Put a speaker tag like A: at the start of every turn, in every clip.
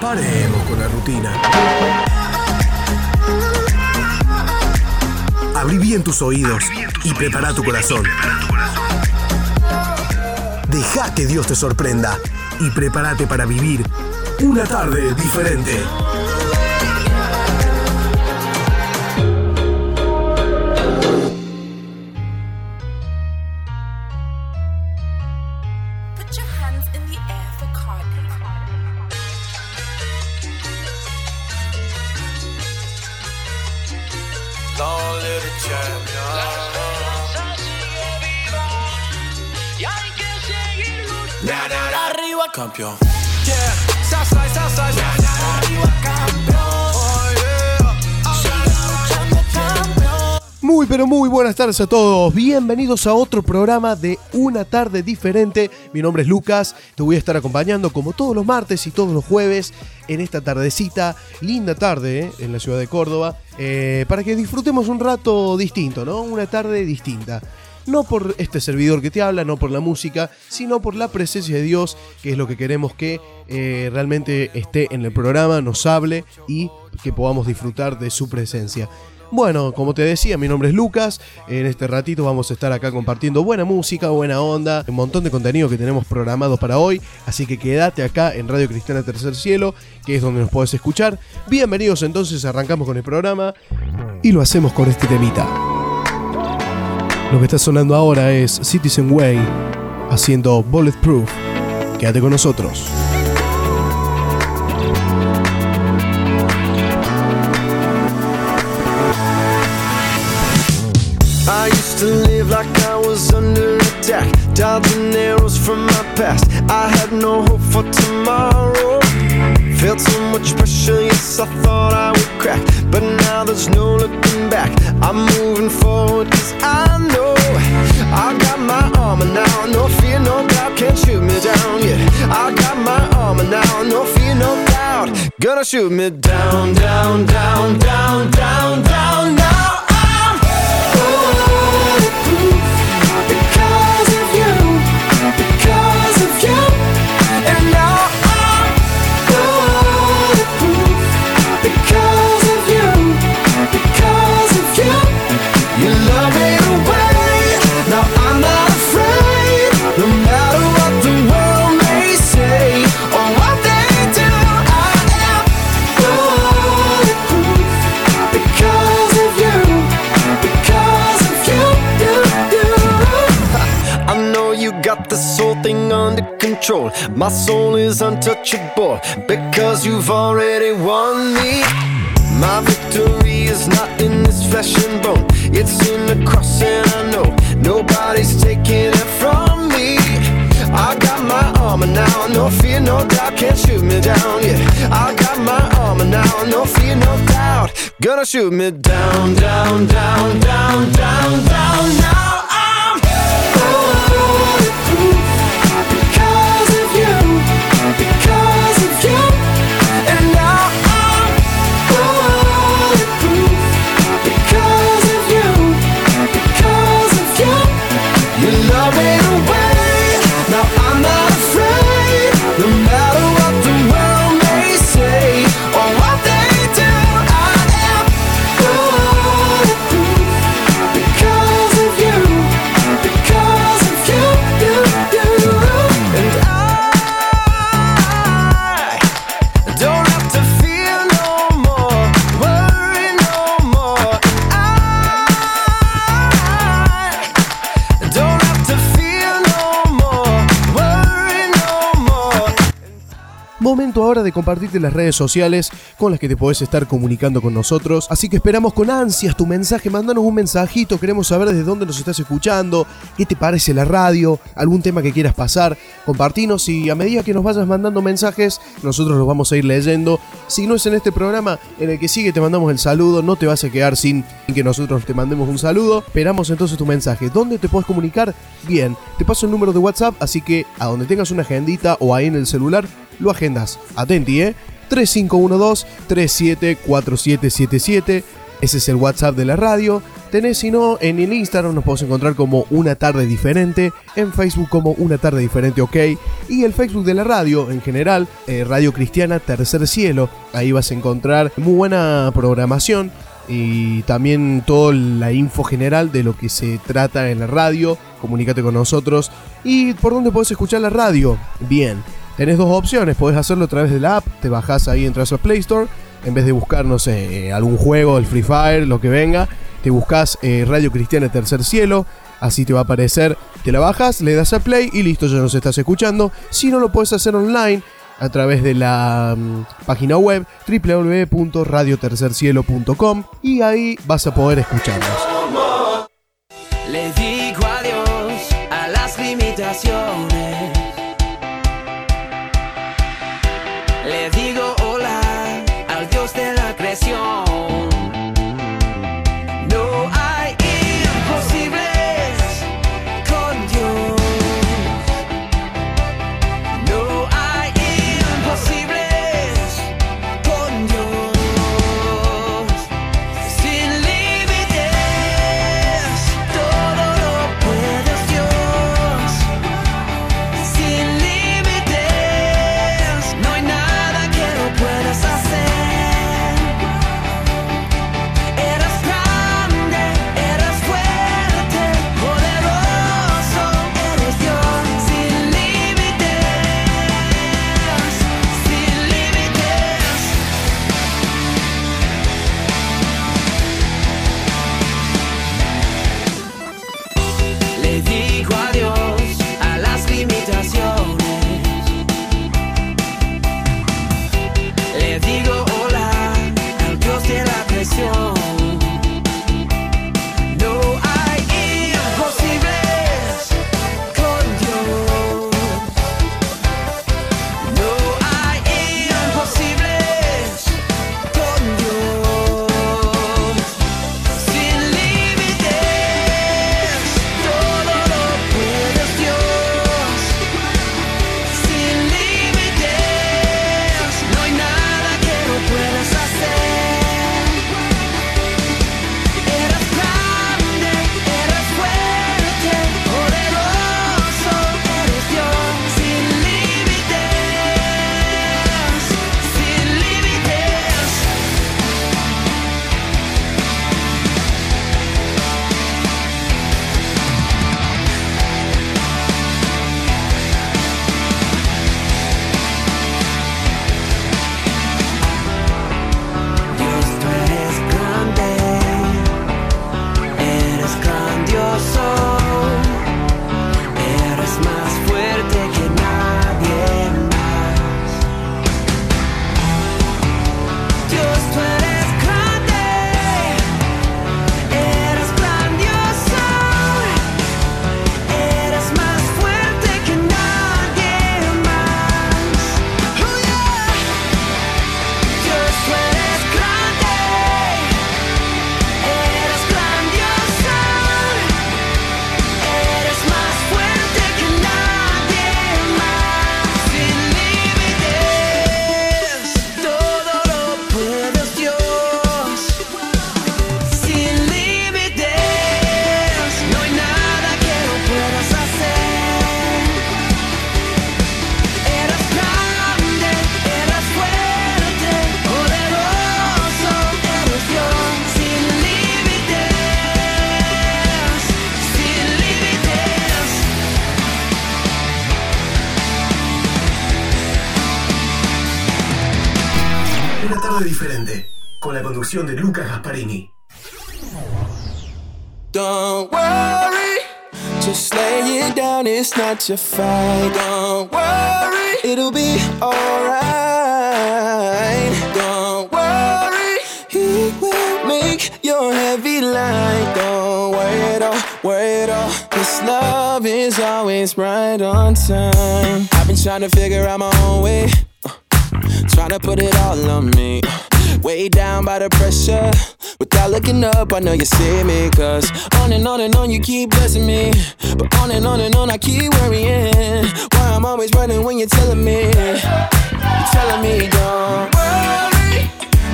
A: Paremos con la rutina. Abrí bien tus oídos y prepara tu corazón. Deja que Dios te sorprenda y prepárate para vivir una tarde diferente.
B: Muy buenas tardes a todos, bienvenidos a otro programa de Una tarde diferente. Mi nombre es Lucas, te voy a estar acompañando como todos los martes y todos los jueves en esta tardecita, linda tarde eh, en la ciudad de Córdoba, eh, para que disfrutemos un rato distinto, ¿no? Una tarde distinta. No por este servidor que te habla, no por la música, sino por la presencia de Dios, que es lo que queremos que eh, realmente esté en el programa, nos hable y que podamos disfrutar de su presencia. Bueno, como te decía, mi nombre es Lucas. En este ratito vamos a estar acá compartiendo buena música, buena onda, un montón de contenido que tenemos programado para hoy. Así que quédate acá en Radio Cristiana Tercer Cielo, que es donde nos podés escuchar. Bienvenidos entonces, arrancamos con el programa y lo hacemos con este temita. Lo que está sonando ahora es Citizen Way haciendo Bulletproof. Quédate con nosotros.
C: Used to live like I was under attack. Dodging arrows from my past. I had no hope for tomorrow. Felt so much pressure, yes, I thought I would crack. But now there's no looking back. I'm moving forward, cause I know I got my armor now. No fear, no doubt, can't shoot me down. Yeah, I got my armor now. No fear, no doubt, gonna shoot me down, down, down, down, down, down. Control. My soul is untouchable because you've already won me. My victory is not in this flesh and bone, it's in the cross, and I know nobody's taking it from me. I got my armor now, no fear, no doubt, can't shoot me down. Yeah, I got my armor now, no fear, no doubt, gonna shoot me down, down, down, down, down, down. Now
B: De compartirte las redes sociales con las que te podés estar comunicando con nosotros. Así que esperamos con ansias tu mensaje. Mándanos un mensajito. Queremos saber desde dónde nos estás escuchando, qué te parece la radio, algún tema que quieras pasar. Compartinos y a medida que nos vayas mandando mensajes, nosotros los vamos a ir leyendo. Si no es en este programa, en el que sigue te mandamos el saludo. No te vas a quedar sin que nosotros te mandemos un saludo. Esperamos entonces tu mensaje. ¿Dónde te puedes comunicar? Bien, te paso el número de WhatsApp, así que a donde tengas una agendita o ahí en el celular, lo agendas. Atenti, ¿eh? 3512-374777. Ese es el WhatsApp de la radio. Tenés, si no, en el Instagram nos podés encontrar como Una Tarde Diferente, en Facebook como Una Tarde Diferente OK, y el Facebook de la radio en general, eh, Radio Cristiana Tercer Cielo. Ahí vas a encontrar muy buena programación y también toda la info general de lo que se trata en la radio. Comunícate con nosotros. ¿Y por dónde podés escuchar la radio? Bien, tenés dos opciones. Podés hacerlo a través de la app, te bajás ahí, entras a Play Store. En vez de buscar, no sé, eh, algún juego, el Free Fire, lo que venga, te buscas eh, Radio Cristiana Tercer Cielo. Así te va a aparecer, te la bajas, le das a play y listo, ya nos estás escuchando. Si no lo puedes hacer online, a través de la mm, página web www.radiotercercielo.com y ahí vas a poder escucharnos.
D: Your fight. Don't worry, it'll be alright. Don't worry, he will make your heavy light. Don't worry at all, worry at all. His love is always right on time. I've been trying to figure out my own way. uh, Trying to put it all on me. Way down by the pressure. Without looking up, I know you see me. Cause on and on and on, you keep blessing me. But on and on and on, I keep worrying. Why I'm always running when you're telling me. You're telling me, don't worry.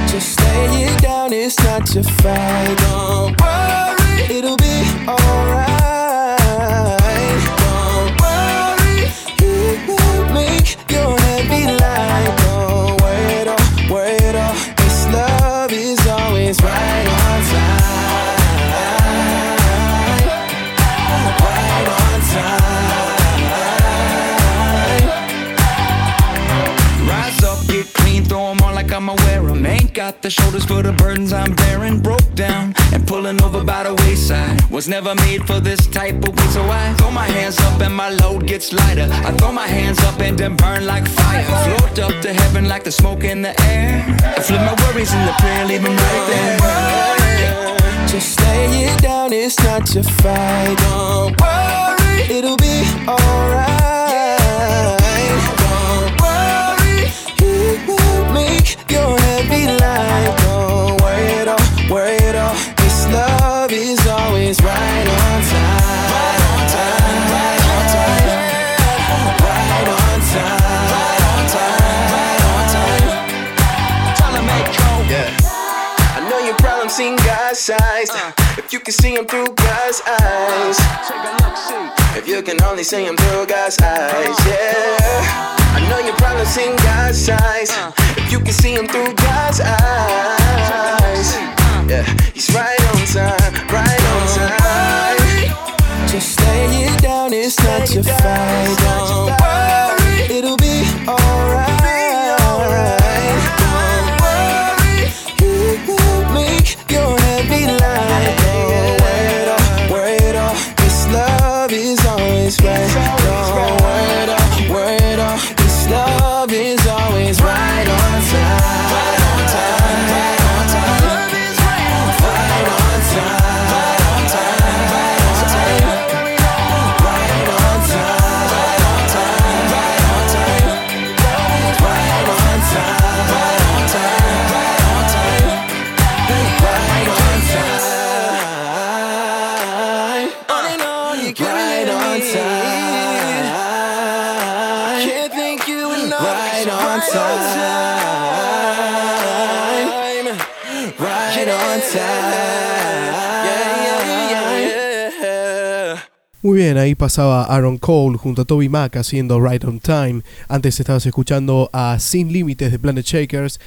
D: Just lay it down, it's not your fight. Don't worry. it'll be alright. Don't worry, He will make your heavy light. Don't
E: got the shoulders for the burdens I'm bearing. Broke down and pulling over by the wayside. Was never made for this type of way, so I throw my hands up and my load gets lighter. I throw my hands up and then burn like fire. Float up to heaven like the smoke in the air. I flip my worries into prayer, leave 'em right there.
D: Just lay it down, it's not your fight. Don't worry, it'll be alright. Worry at all. His love is always right on time. Right on time, right on time. Right on time, right on time, right on time. Trying to make cold. I know your problems seem God's eyes. If you can see them through God's eyes. If you can only see them through God's eyes, yeah. I know your problems seem God's eyes. If you can see him through God's eyes. Yeah, he's right on time, right on time. Just lay it down, it's not your fight. Don't worry, it'll be alright. Don't worry, He will make your light. Don't worry at all, worry at all. His love is always right. Don't worry at all, worry at all. His love Right on time. Right on time. Yeah, yeah, yeah.
B: Muy bien, ahí pasaba Aaron Cole junto a Toby Mac haciendo Right on Time. Antes estabas escuchando a Sin Límites de Planet Shakers.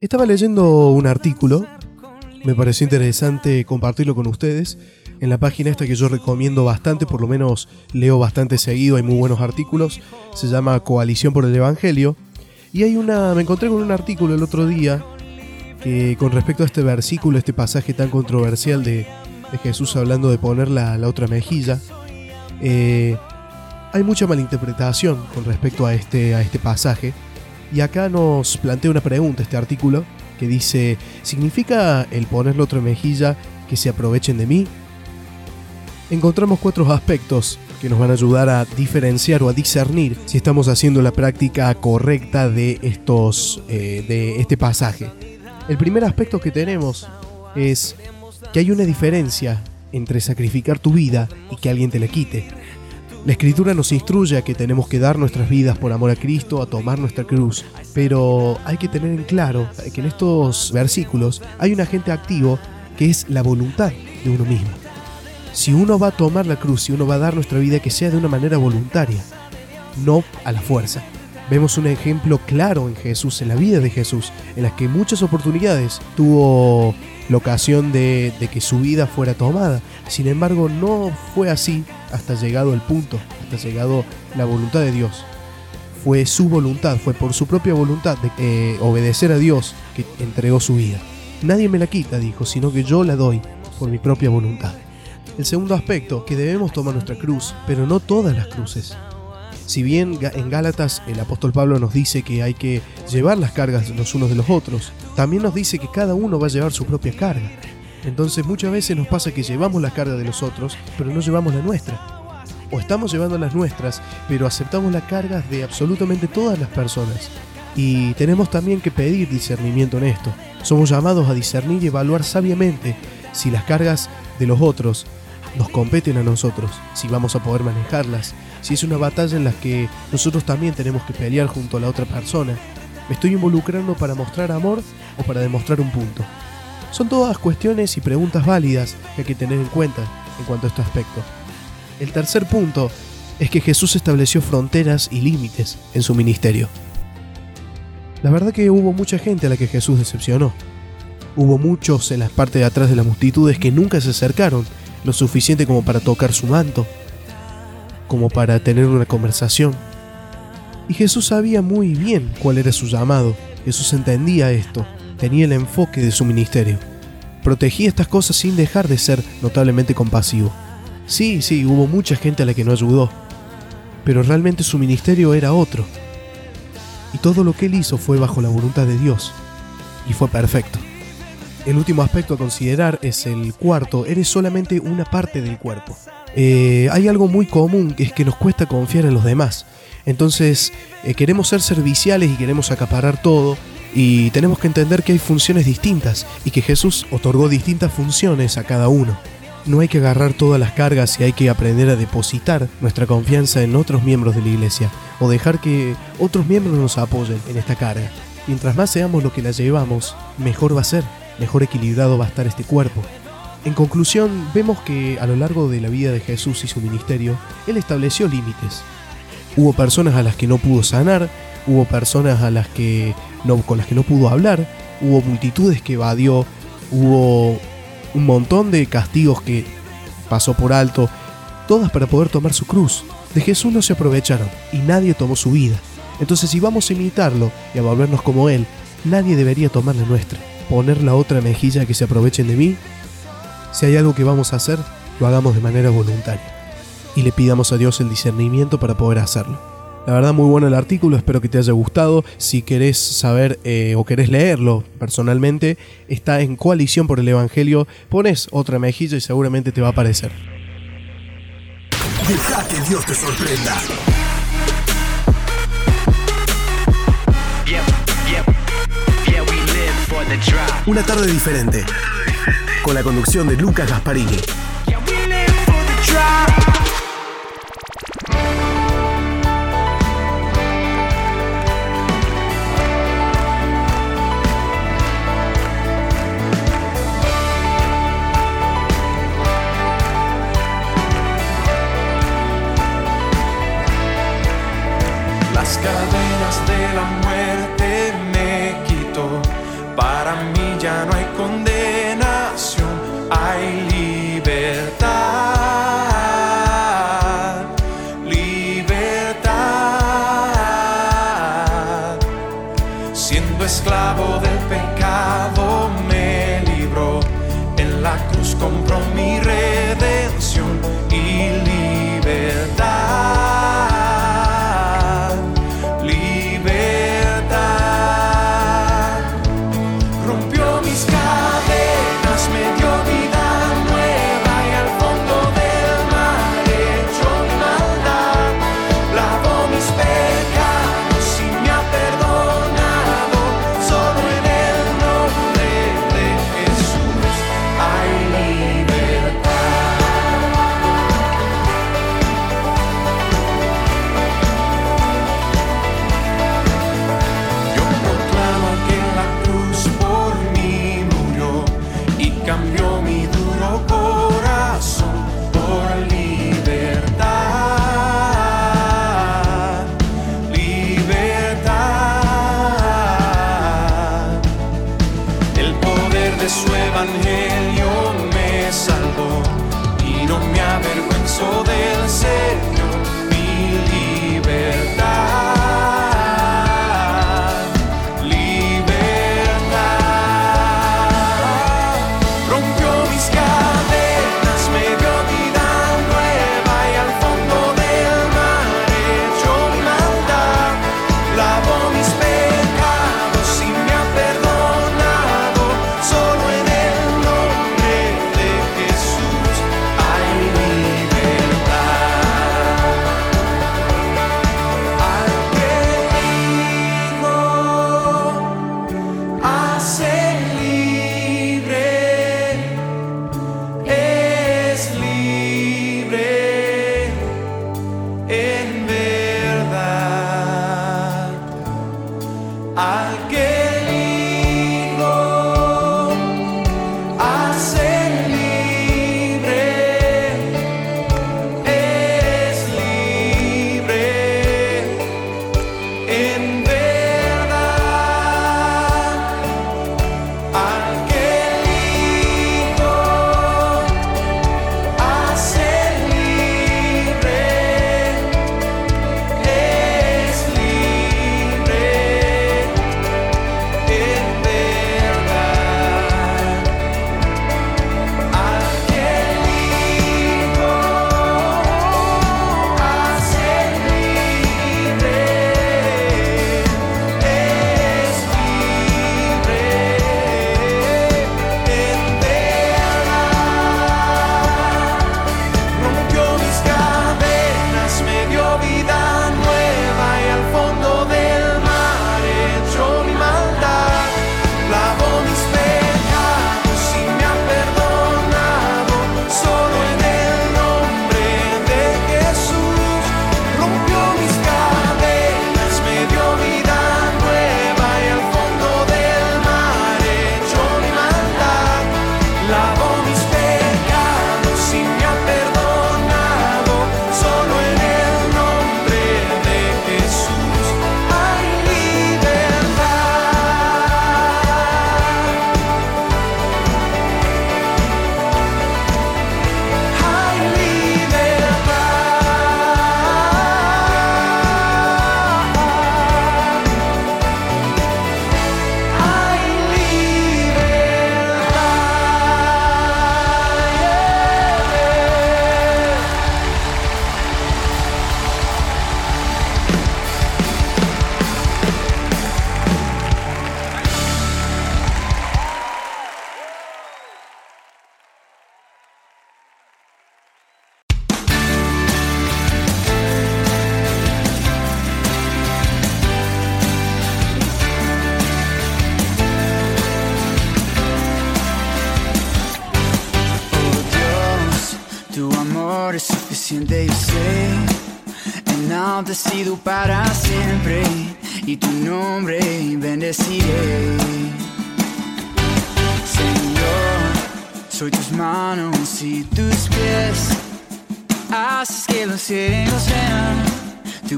B: Estaba leyendo un artículo, me pareció interesante compartirlo con ustedes. En la página esta que yo recomiendo bastante, por lo menos leo bastante seguido, hay muy buenos artículos. Se llama Coalición por el Evangelio. Y hay una. Me encontré con un artículo el otro día que con respecto a este versículo, este pasaje tan controversial de, Jesús hablando de poner la, la otra mejilla, eh, hay mucha malinterpretación con respecto a este, a este pasaje. Y acá nos plantea una pregunta este artículo que dice, ¿significa el poner la otra mejilla que se aprovechen de mí? Encontramos cuatro aspectos que nos van a ayudar a diferenciar o a discernir si estamos haciendo la práctica correcta de, estos, eh, de este pasaje. El primer aspecto que tenemos es que hay una diferencia entre sacrificar tu vida y que alguien te la quite. La escritura nos instruye a que tenemos que dar nuestras vidas por amor a Cristo, a tomar nuestra cruz, pero hay que tener en claro que en estos versículos hay un agente activo que es la voluntad de uno mismo. Si uno va a tomar la cruz, si uno va a dar nuestra vida, que sea de una manera voluntaria, no a la fuerza. Vemos un ejemplo claro en Jesús, en la vida de Jesús, en las que muchas oportunidades tuvo la ocasión de, que su vida fuera tomada. Sin embargo, no fue así hasta llegado el punto, hasta llegado la voluntad de Dios. Fue su voluntad, fue por su propia voluntad de eh, obedecer a Dios que entregó su vida. Nadie me la quita, dijo, sino que yo la doy por mi propia voluntad. El segundo aspecto, que debemos tomar nuestra cruz, pero no todas las cruces. Si bien en Gálatas el apóstol Pablo nos dice que hay que llevar las cargas los unos de los otros, también nos dice que cada uno va a llevar su propia carga. Entonces muchas veces nos pasa que llevamos la carga de los otros, pero no llevamos la nuestra. O estamos llevando las nuestras, pero aceptamos las cargas de absolutamente todas las personas. Y tenemos también que pedir discernimiento en esto. Somos llamados a discernir y evaluar sabiamente si las cargas de los otros nos competen a nosotros, si vamos a poder manejarlas, si es una batalla en la que nosotros también tenemos que pelear junto a la otra persona. ¿Me estoy involucrando para mostrar amor o para demostrar un punto? Son todas cuestiones y preguntas válidas que hay que tener en cuenta en cuanto a este aspecto. El tercer punto es que Jesús estableció fronteras y límites en su ministerio. La verdad que hubo mucha gente a la que Jesús decepcionó. Hubo muchos en las partes de atrás de las multitudes que nunca se acercaron lo suficiente como para tocar su manto, como para tener una conversación. Y Jesús sabía muy bien cuál era su llamado. Jesús entendía esto, tenía el enfoque de su ministerio. Protegía estas cosas sin dejar de ser notablemente compasivo. Sí, sí, hubo mucha gente a la que no ayudó, pero realmente su ministerio era otro. Y todo lo que él hizo fue bajo la voluntad de Dios, y fue perfecto. El último aspecto a considerar es el cuarto, eres solamente una parte del cuerpo. Eh, hay algo muy común que es que nos cuesta confiar en los demás. Entonces eh, queremos ser serviciales y queremos acaparar todo y tenemos que entender que hay funciones distintas y que Jesús otorgó distintas funciones a cada uno. No hay que agarrar todas las cargas y hay que aprender a depositar nuestra confianza en otros miembros de la iglesia o dejar que otros miembros nos apoyen en esta carga. Mientras más seamos lo que la llevamos, mejor va a ser, mejor equilibrado va a estar este cuerpo. En conclusión, vemos que a lo largo de la vida de Jesús y su ministerio, Él estableció límites. Hubo personas a las que no pudo sanar, hubo personas a las que no, con las que no pudo hablar, hubo multitudes que evadió, hubo un montón de castigos que pasó por alto, todas para poder tomar su cruz. De Jesús no se aprovecharon y nadie tomó su vida. Entonces si vamos a imitarlo y a volvernos como Él, nadie debería tomar la nuestra. Poner la otra mejilla que se aprovechen de mí. Si hay algo que vamos a hacer, lo hagamos de manera voluntaria. Y le pidamos a Dios el discernimiento para poder hacerlo. La verdad muy bueno el artículo, espero que te haya gustado. Si querés saber eh, o querés leerlo personalmente, está en Coalición por el Evangelio. Pones otra mejilla y seguramente te va a aparecer.
A: Deja que Dios te sorprenda. Una tarde diferente. Con la conducción de Lucas Gasparini.
F: I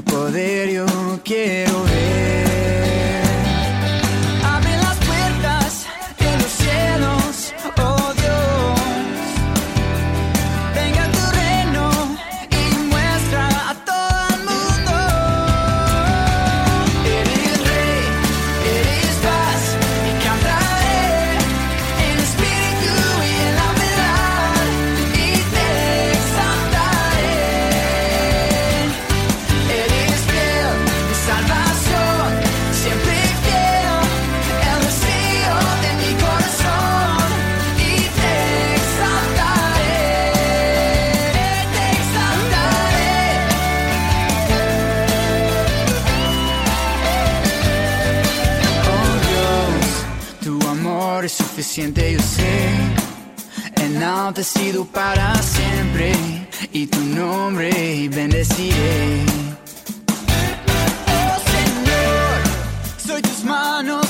F: poder, yo quiero ver. Enaltecido para siempre y tu nombre bendeciré. Oh Señor, soy tus manos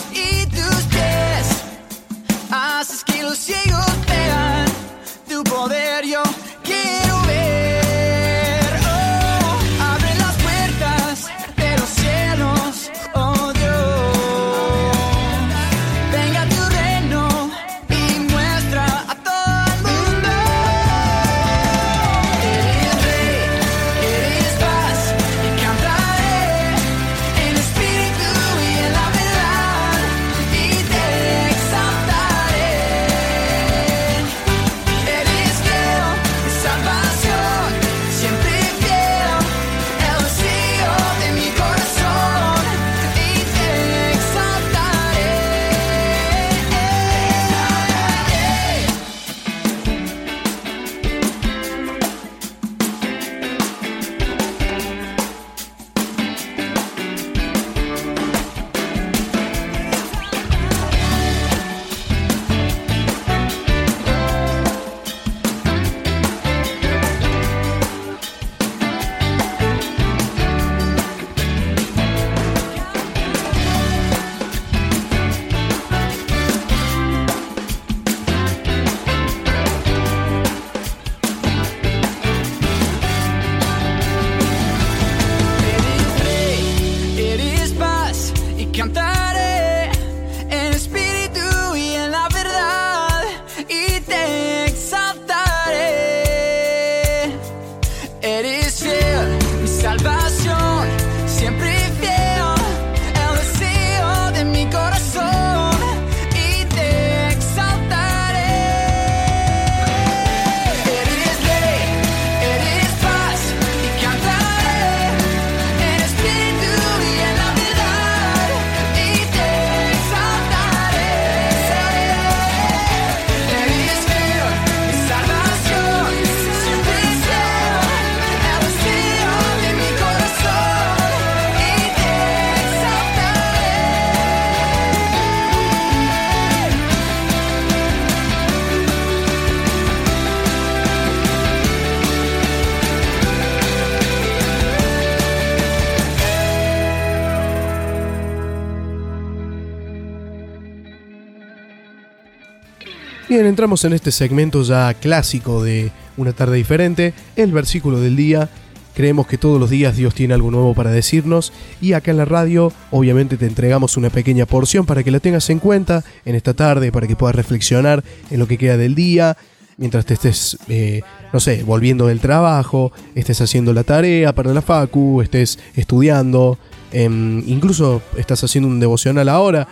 B: Entramos en este segmento ya clásico de Una tarde diferente, el versículo del día. Creemos que todos los días Dios tiene algo nuevo para decirnos y acá en la radio obviamente te entregamos una pequeña porción para que la tengas en cuenta en esta tarde, para que puedas reflexionar en lo que queda del día, mientras te estés, eh, no sé, volviendo del trabajo, estés haciendo la tarea para la facu, estés estudiando, em, incluso estás haciendo un devocional ahora,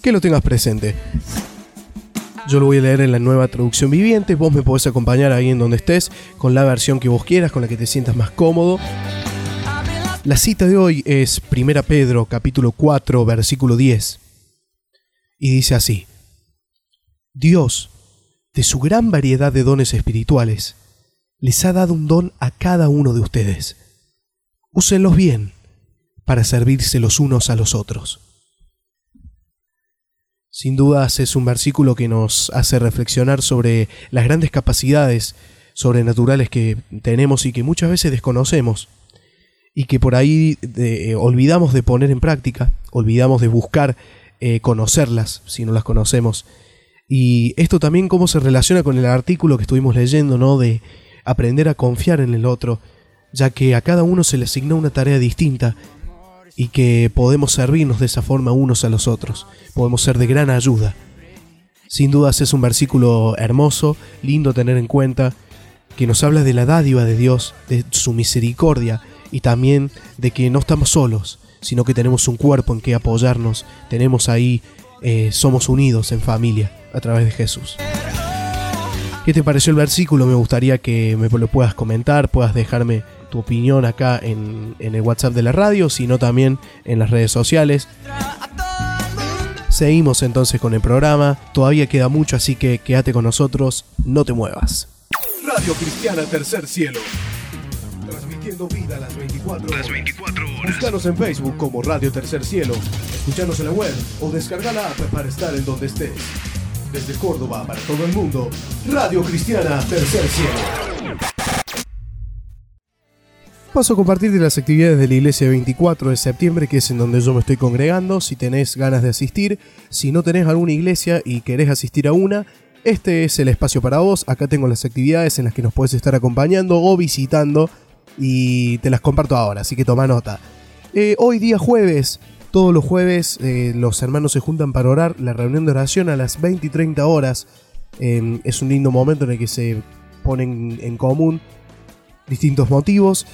B: que lo tengas presente. Yo lo voy a leer en la nueva traducción viviente. Vos me podés acompañar ahí en donde estés, con la versión que vos quieras, con la que te sientas más cómodo. La cita de hoy es 1 Pedro capítulo 4 versículo 10. Y dice así. Dios, de su gran variedad de dones espirituales, les ha dado un don a cada uno de ustedes. Úsenlos bien para servirse los unos a los otros. Sin dudas es un versículo que nos hace reflexionar sobre las grandes capacidades sobrenaturales que tenemos y que muchas veces desconocemos y que por ahí eh, olvidamos de poner en práctica, olvidamos de buscar eh, conocerlas si no las conocemos. Y esto también cómo se relaciona con el artículo que estuvimos leyendo, ¿no? De aprender a confiar en el otro, ya que a cada uno se le asigna una tarea distinta y que podemos servirnos de esa forma unos a los otros, podemos ser de gran ayuda. Sin dudas es un versículo hermoso, lindo tener en cuenta, que nos habla de la dádiva de Dios, de su misericordia y también de que no estamos solos, sino que tenemos un cuerpo en que apoyarnos, tenemos ahí, eh, somos unidos en familia a través de Jesús. ¿Qué te pareció el versículo? Me gustaría que me lo puedas comentar, puedas dejarme tu opinión acá en, en el WhatsApp de la radio, sino también en las redes sociales. Seguimos entonces con el programa, todavía queda mucho, así que quédate con nosotros, no te muevas.
A: Radio Cristiana Tercer Cielo. Transmitiendo vida a las 24 horas. Las 24 horas. Búscanos en Facebook como Radio Tercer Cielo. Escuchanos en la web o descarga la app para estar en donde estés. Desde Córdoba para todo el mundo. Radio Cristiana Tercer Cielo.
B: Paso a compartirte las actividades de la iglesia 24 de septiembre, que es en donde yo me estoy congregando. Si tenés ganas de asistir, si no tenés alguna iglesia y querés asistir a una, este es el espacio para vos. Acá tengo las actividades en las que nos puedes estar acompañando o visitando y te las comparto ahora, así que toma nota. Eh, hoy día jueves, todos los jueves eh, los hermanos se juntan para orar, la reunión de oración a las 20 y 30 horas. Eh, es un lindo momento en el que se ponen en común distintos motivos.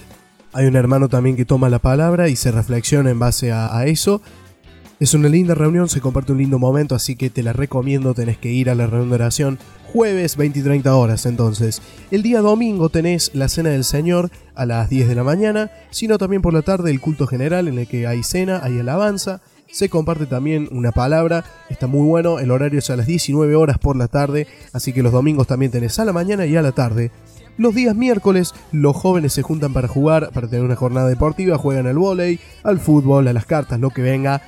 B: Hay un hermano también que toma la palabra y se reflexiona en base a, eso. Es una linda reunión, se comparte un lindo momento, así que te la recomiendo, tenés que ir a la reunión de oración jueves 20 y 30 horas entonces. El día domingo tenés la cena del Señor a las 10 de la mañana, sino también por la tarde el culto general en el que hay cena, hay alabanza, se comparte también una palabra, está muy bueno, el horario es a las 19 horas por la tarde, así que los domingos también tenés a la mañana y a la tarde. Los días miércoles, los jóvenes se juntan para jugar, para tener una jornada deportiva, juegan al vóley, al fútbol, a las cartas, lo que venga.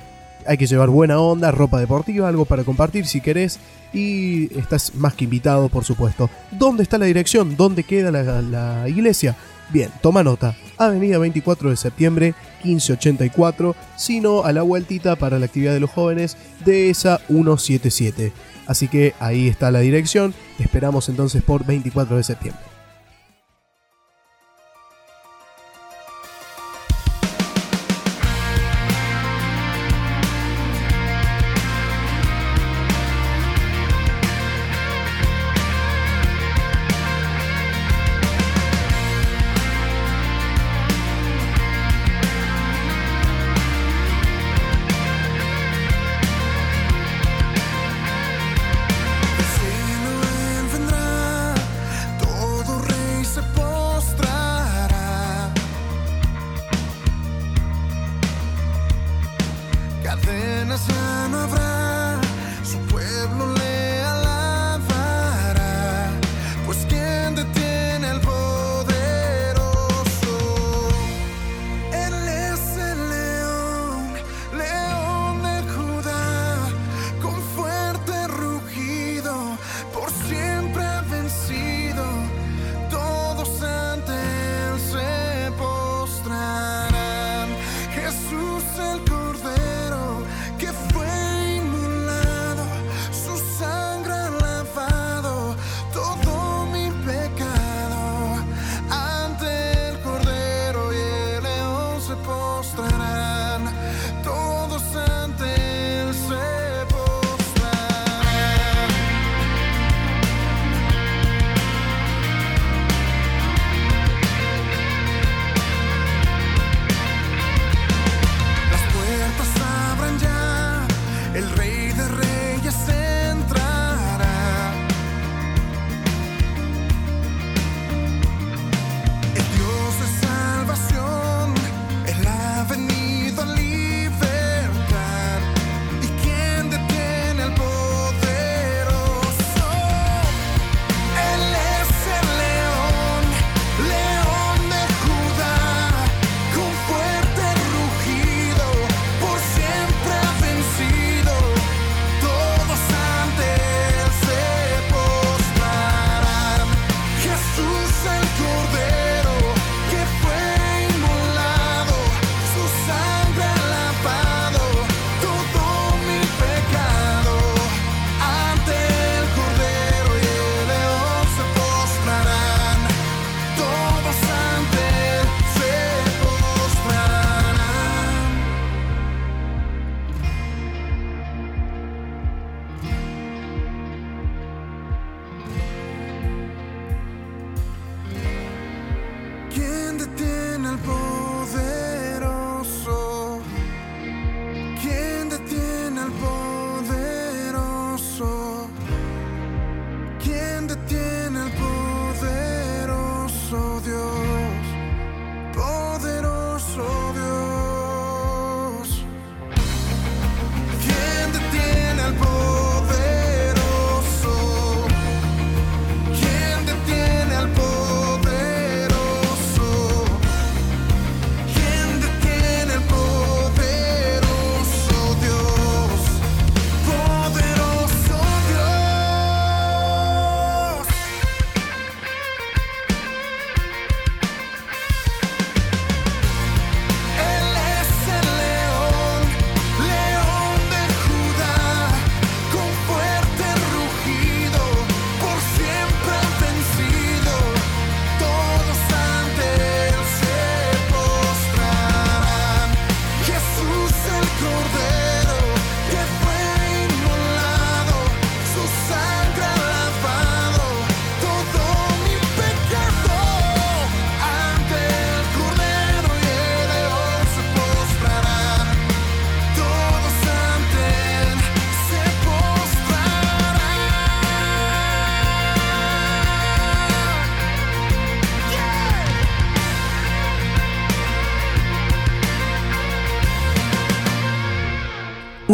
B: Hay que llevar buena onda, ropa deportiva, algo para compartir si querés. Y estás más que invitado, por supuesto. ¿Dónde está la dirección? ¿Dónde queda la, la iglesia? Bien, toma nota. Avenida 24 de septiembre, 1584, sino a la vueltita para la actividad de los jóvenes de esa 177. Así que ahí está la dirección. Esperamos entonces por 24 de septiembre.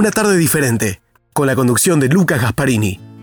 G: Una tarde diferente, con la conducción de Lucas Gasparini.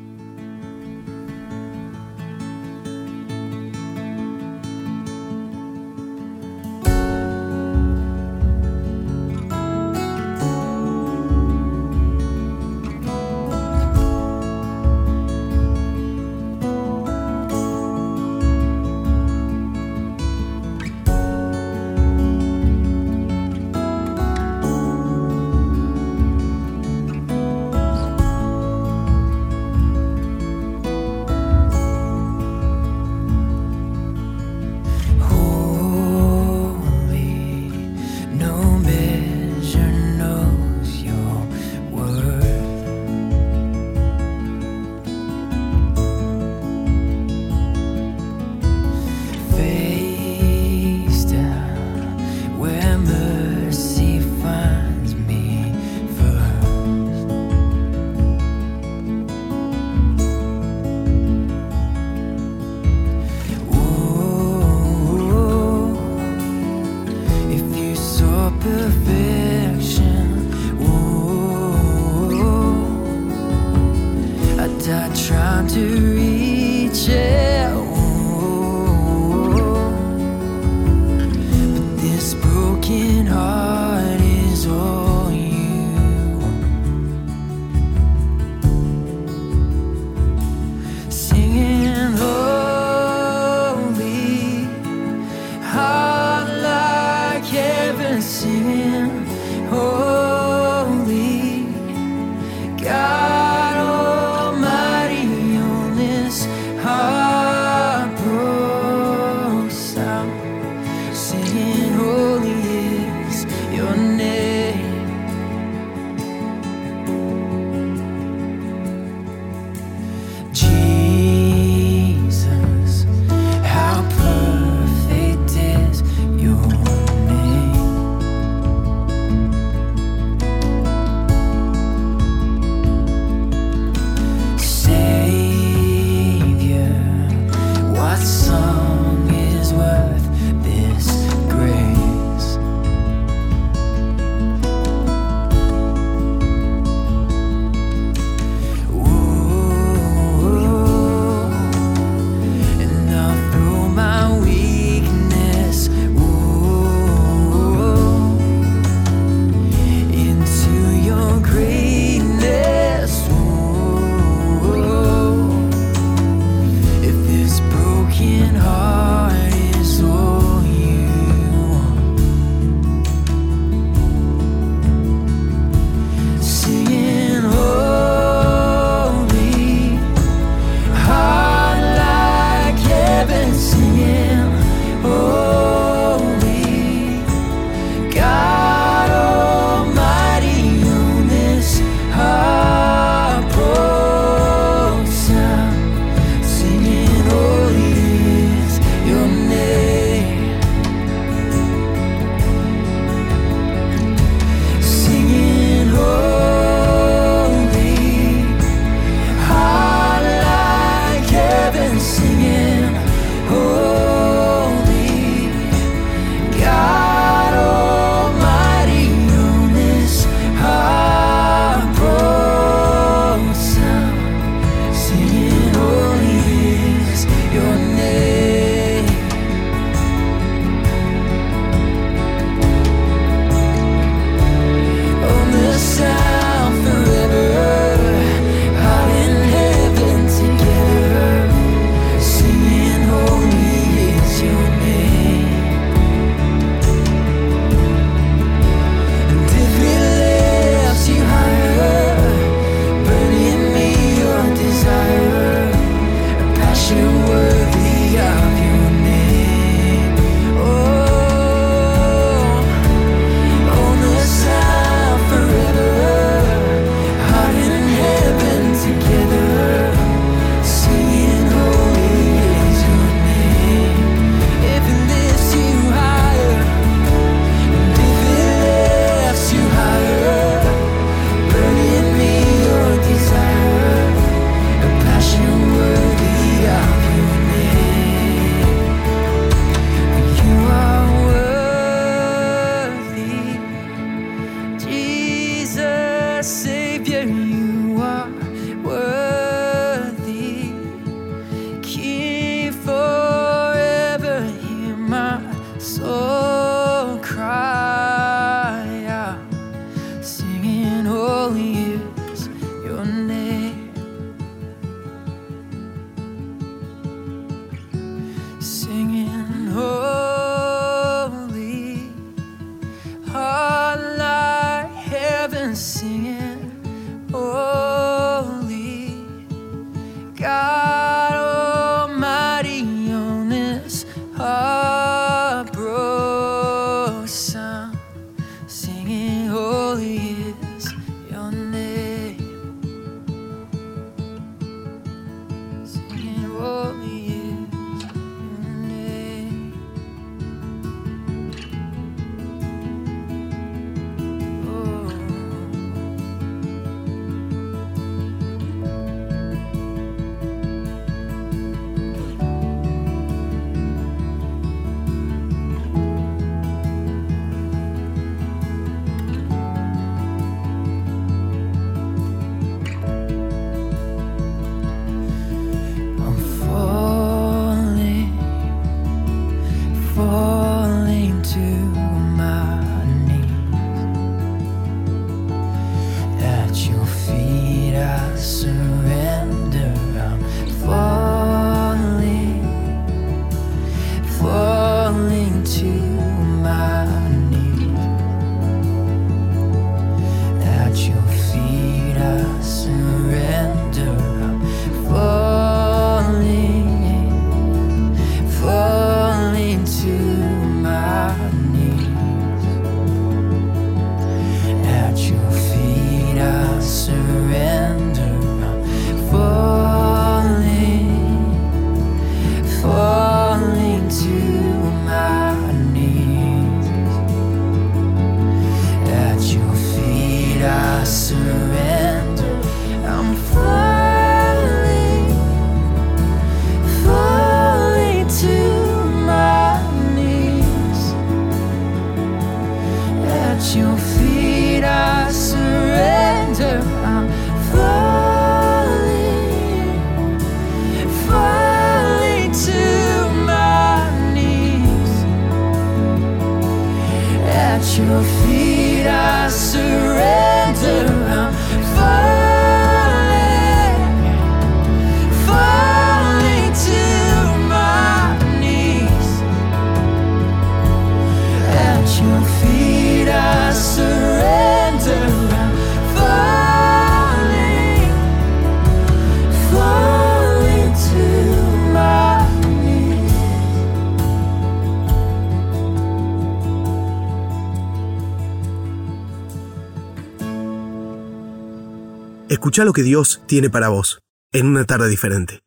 B: Escucha lo que Dios tiene para vos en una tarde diferente.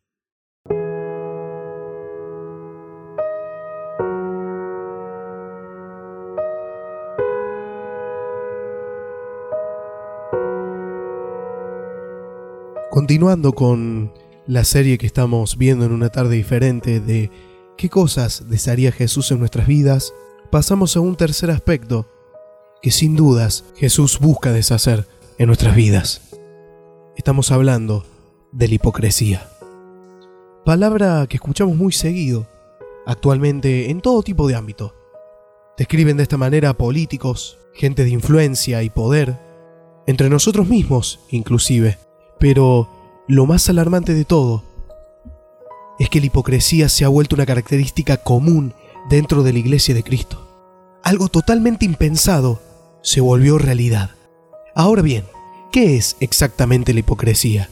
B: Continuando con la serie que estamos viendo en una tarde diferente de qué cosas desearía Jesús en nuestras vidas, pasamos a un tercer aspecto que sin dudas Jesús busca deshacer en nuestras vidas. Estamos hablando de la hipocresía. Palabra que escuchamos muy seguido actualmente en todo tipo de ámbito. Describen de esta manera a políticos, gente de influencia y poder, entre nosotros mismos inclusive. Pero lo más alarmante de todo es que la hipocresía se ha vuelto una característica común dentro de la iglesia de Cristo. Algo totalmente impensado se volvió realidad. Ahora bien, ¿qué es exactamente la hipocresía?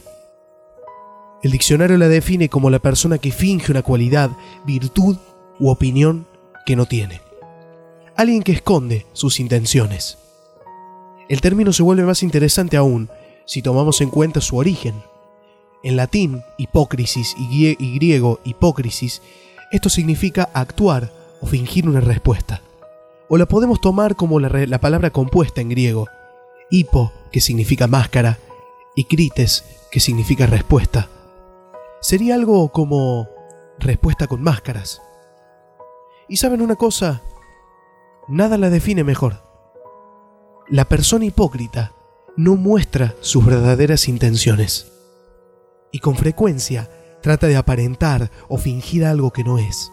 B: El diccionario la define como la persona que finge una cualidad, virtud u opinión que no tiene. Alguien que esconde sus intenciones. El término se vuelve más interesante aún si tomamos en cuenta su origen. En latín, hipócrisis y, grie- y griego, hipócrisis, esto significa actuar o fingir una respuesta. O la podemos tomar como la palabra compuesta en griego, hipo, que significa máscara, y crites, que significa respuesta. Sería algo como respuesta con máscaras. Y saben una cosa, nada la define mejor. La persona hipócrita no muestra sus verdaderas intenciones. Y con frecuencia trata de aparentar o fingir algo que no es.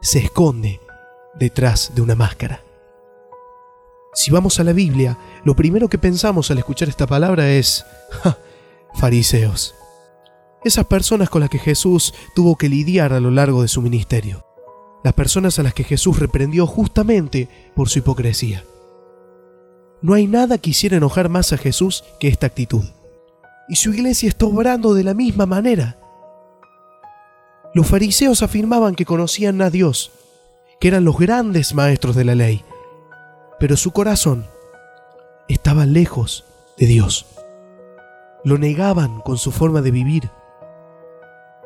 B: Se esconde detrás de una máscara. Si vamos a la Biblia, lo primero que pensamos al escuchar esta palabra es, "Ja, fariseos. Esas personas con las que Jesús tuvo que lidiar a lo largo de su ministerio. Las personas a las que Jesús reprendió justamente por su hipocresía. No hay nada que hiciera enojar más a Jesús que esta actitud. Y su iglesia está obrando de la misma manera. Los fariseos afirmaban que conocían a Dios, que eran los grandes maestros de la ley, pero su corazón estaba lejos de Dios. Lo negaban con su forma de vivir.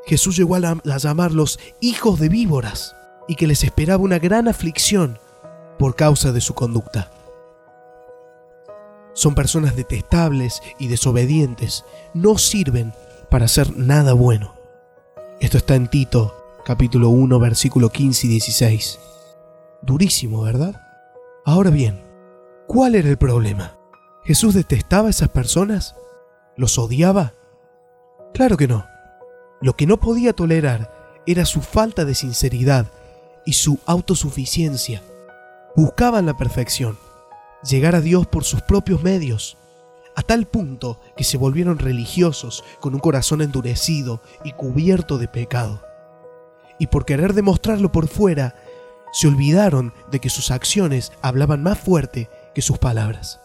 B: Jesús llegó a, la- a llamarlos hijos de víboras y que les esperaba una gran aflicción por causa de su conducta. Son personas detestables y desobedientes, no sirven para hacer nada bueno. Esto está en Tito, capítulo 1, versículo 15 y 16. Durísimo, ¿verdad? Ahora bien, ¿cuál era el problema? ¿Jesús detestaba a esas personas? ¿Los odiaba? Claro que no. Lo que no podía tolerar era su falta de sinceridad y su autosuficiencia. Buscaban la perfección, llegar a Dios por sus propios medios, a tal punto que se volvieron religiosos con un corazón endurecido y cubierto de pecado. Y por querer demostrarlo por fuera, se olvidaron de que sus acciones hablaban más fuerte que sus palabras.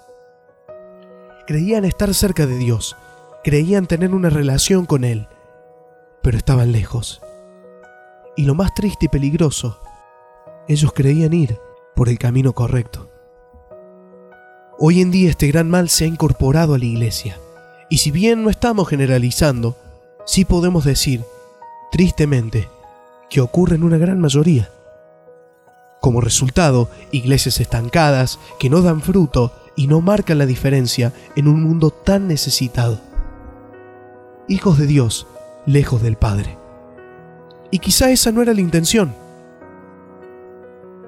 B: Creían estar cerca de Dios, creían tener una relación con Él, pero estaban lejos. Y lo más triste y peligroso, ellos creían ir por el camino correcto. Hoy en día este gran mal se ha incorporado a la iglesia, y si bien no estamos generalizando, sí podemos decir, tristemente, que ocurre en una gran mayoría. Como resultado, iglesias estancadas que no dan fruto y no marcan la diferencia en un mundo tan necesitado. Hijos de Dios, lejos del Padre. Y quizá esa no era la intención.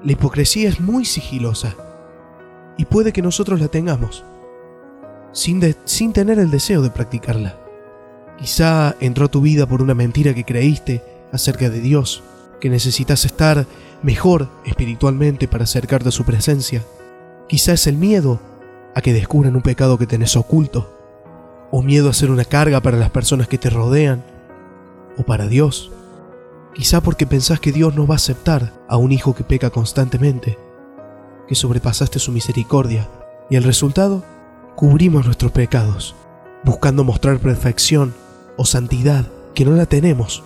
B: La hipocresía es muy sigilosa y puede que nosotros la tengamos sin, sin tener el deseo de practicarla. Quizá entró a tu vida por una mentira que creíste acerca de Dios, que necesitas estar mejor espiritualmente para acercarte a su presencia. Quizá es el miedo a que descubran un pecado que tenés oculto, o miedo a ser una carga para las personas que te rodean, o para Dios. Quizá porque pensás que Dios no va a aceptar a un hijo que peca constantemente, que sobrepasaste su misericordia, y el resultado, cubrimos nuestros pecados, buscando mostrar perfección o santidad que no la tenemos,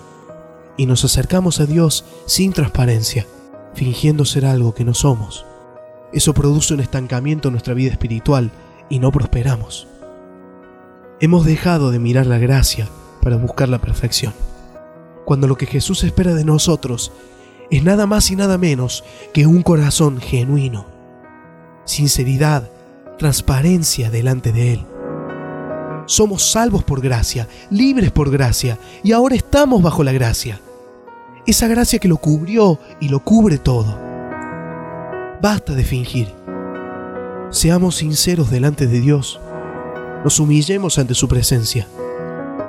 B: y nos acercamos a Dios sin transparencia, fingiendo ser algo que no somos. Eso produce un estancamiento en nuestra vida espiritual y no prosperamos. Hemos dejado de mirar la gracia para buscar la perfección, cuando lo que Jesús espera de nosotros es nada más y nada menos que un corazón genuino, sinceridad, transparencia delante de Él. Somos salvos por gracia, libres por gracia, y ahora estamos bajo la gracia. Esa gracia que lo cubrió y lo cubre todo. Basta de fingir. Seamos sinceros delante de Dios. Nos humillemos ante su presencia.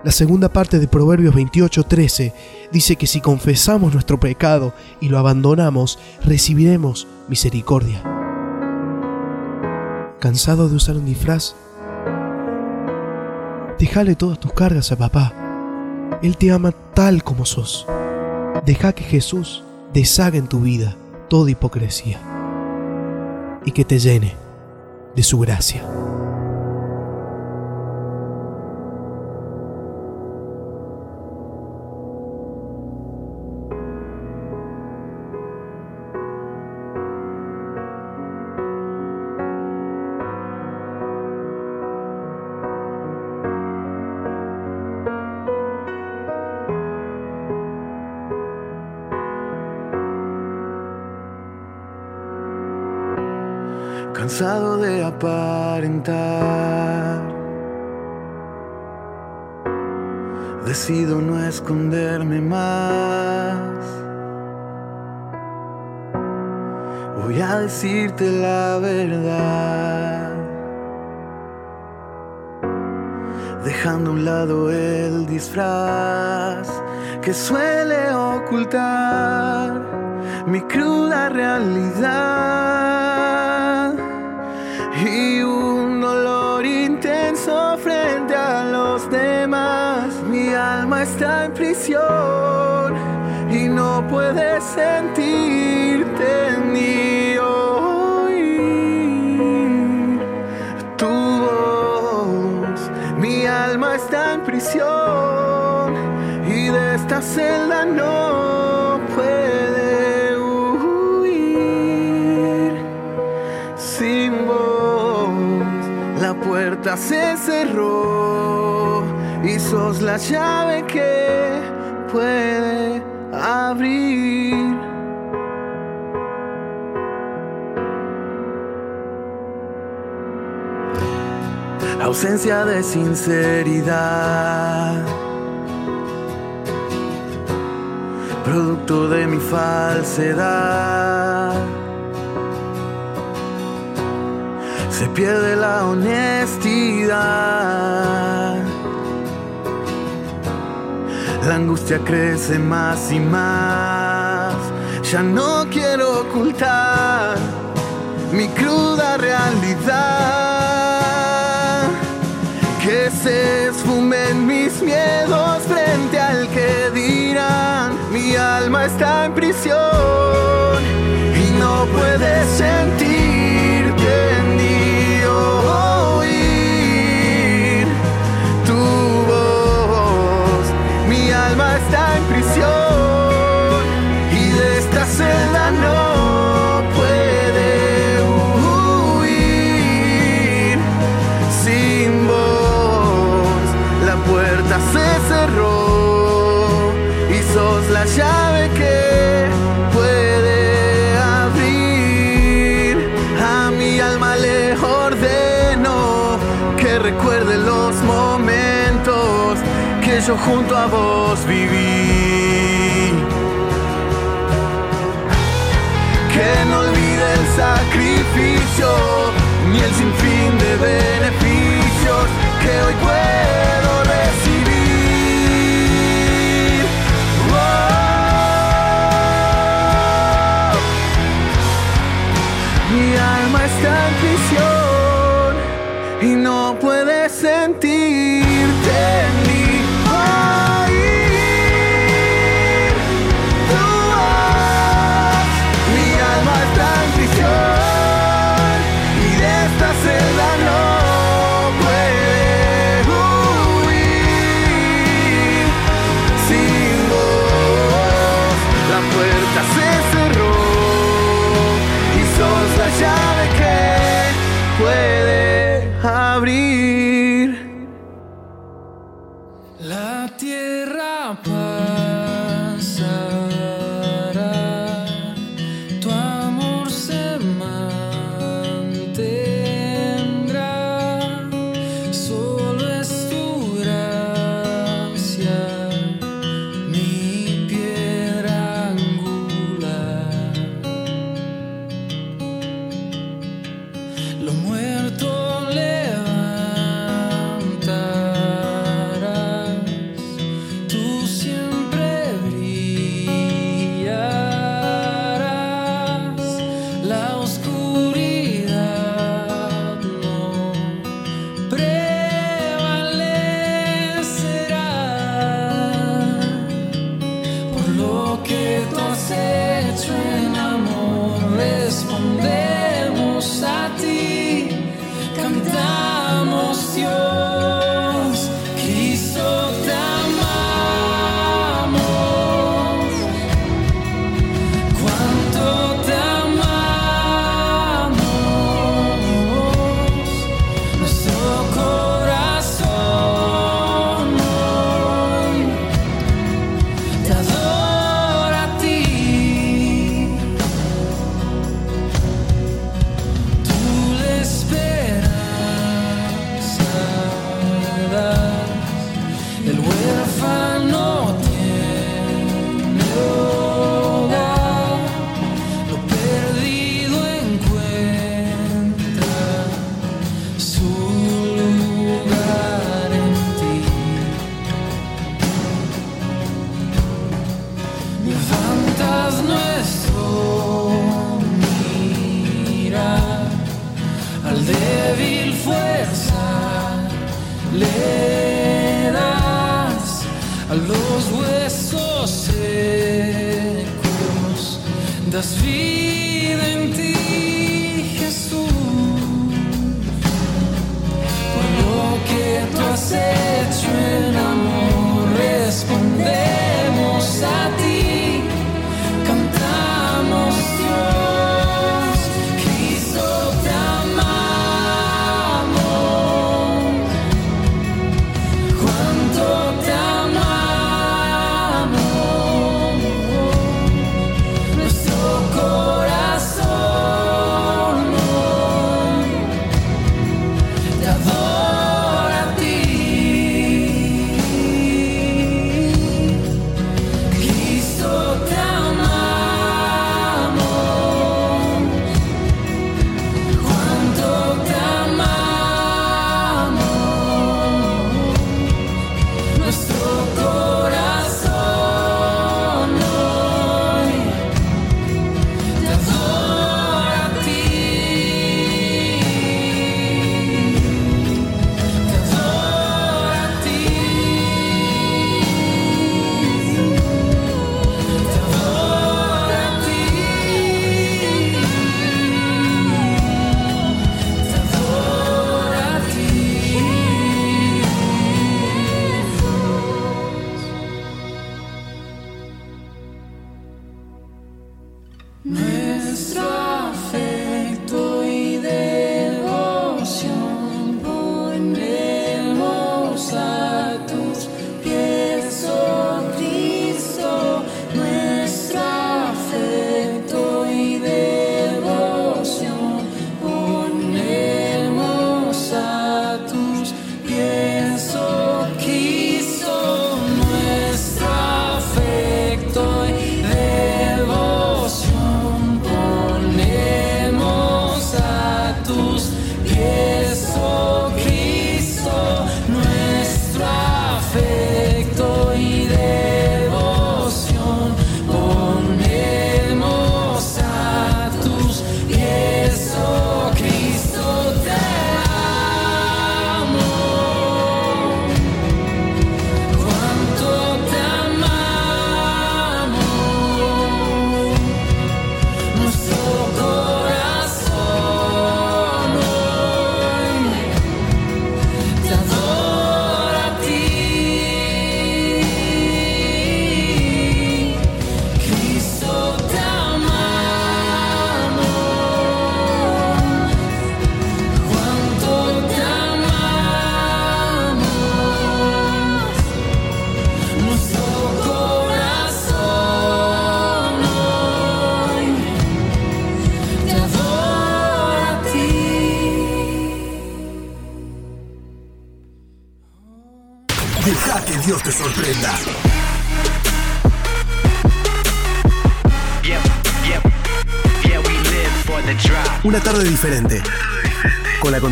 B: La segunda parte de Proverbios 28:13 dice que si confesamos nuestro pecado y lo abandonamos, recibiremos misericordia. ¿Cansado de usar un disfraz? Déjale todas tus cargas a papá. Él te ama tal como sos. Deja que Jesús deshaga en tu vida toda hipocresía y que te llene de su gracia.
H: Voy a decirte la verdad. Dejando a un lado el disfraz que suele ocultar mi cruda realidad y un dolor intenso frente a los demás. Mi alma está en prisión y no puede sentirte se cerró y sos la llave que puede abrir. Ausencia de sinceridad. Producto de mi falsedad. Se pierde la honestidad. La angustia crece más y más. Ya no quiero ocultar mi cruda realidad. Que se esfumen mis miedos frente al que dirán. Mi alma está en prisión y no puede sentirte junto a vos viví. Que no olvide el sacrificio ni el sinfín de beneficios que hoy puedo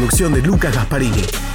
H: de
G: Lucas Gasparini.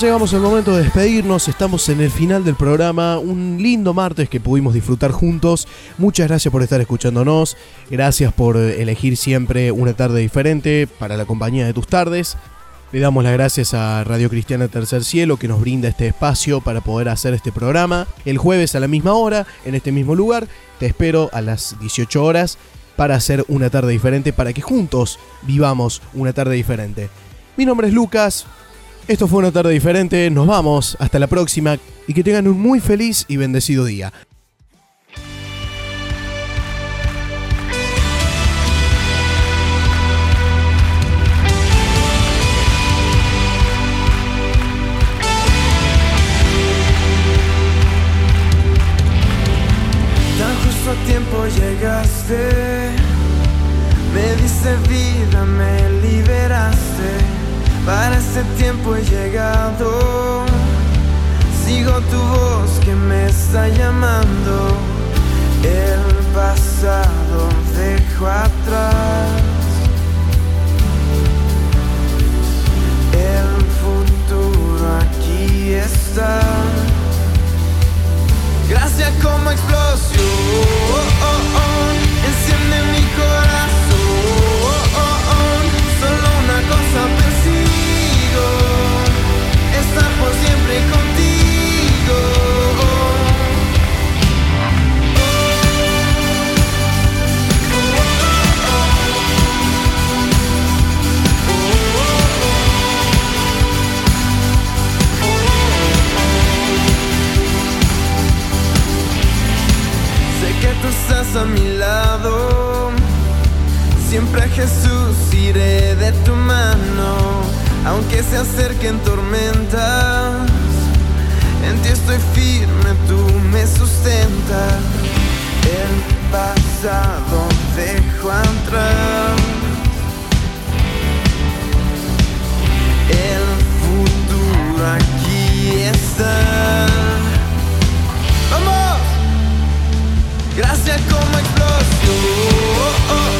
B: Llegamos al momento de despedirnos, estamos en el final del programa, un lindo martes que pudimos disfrutar juntos. Muchas gracias por estar escuchándonos, gracias por elegir siempre una tarde diferente para la compañía de tus tardes. Le damos las gracias a Radio Cristiana Tercer Cielo que nos brinda este espacio para poder hacer este programa. El jueves a la misma hora, en este mismo lugar, te espero a las 18 horas para hacer una tarde diferente, para que juntos vivamos una tarde diferente. Mi nombre es Lucas, esto fue una tarde diferente, nos vamos, hasta la próxima y que tengan un muy feliz y bendecido día.
H: Tan justo a tiempo llegaste, me diste vida, me liberaste. Para este tiempo he llegado, sigo tu voz que me está llamando. El pasado dejo atrás, el futuro aquí está. Gracias como explosión. Enciende mi corazón a mi lado. Siempre a Jesús iré de tu mano. Aunque se acerquen tormentas, en ti estoy firme, tú me sustentas. El pasado dejo atrás. El futuro aquí está. ¡Vamos! Gracias como explosión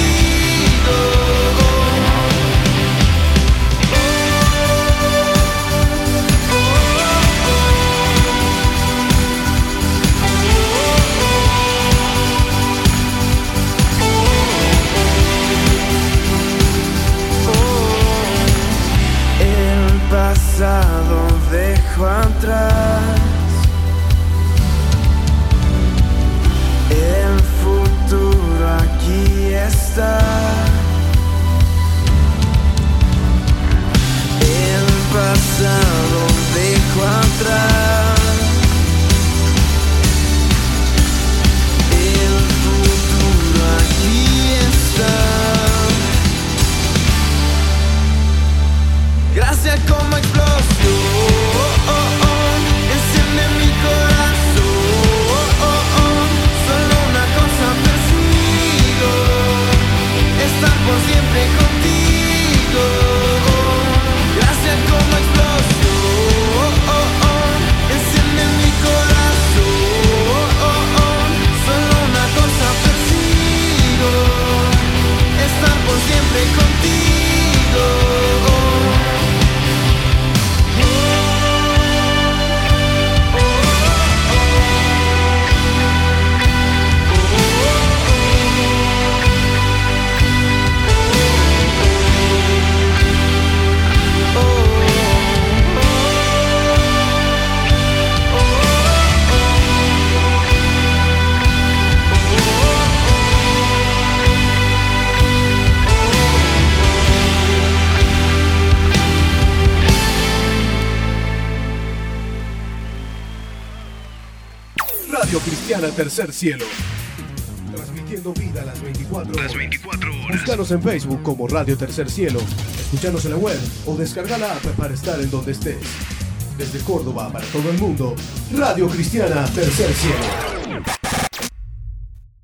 A: Tercer Cielo. Transmitiendo vida a las 24 horas.
I: Las 24 horas.
A: Búscanos en Facebook como Radio Tercer Cielo. Escuchanos en la web o descarga la app para estar en donde estés. Desde Córdoba para todo el mundo, Radio Cristiana Tercer Cielo.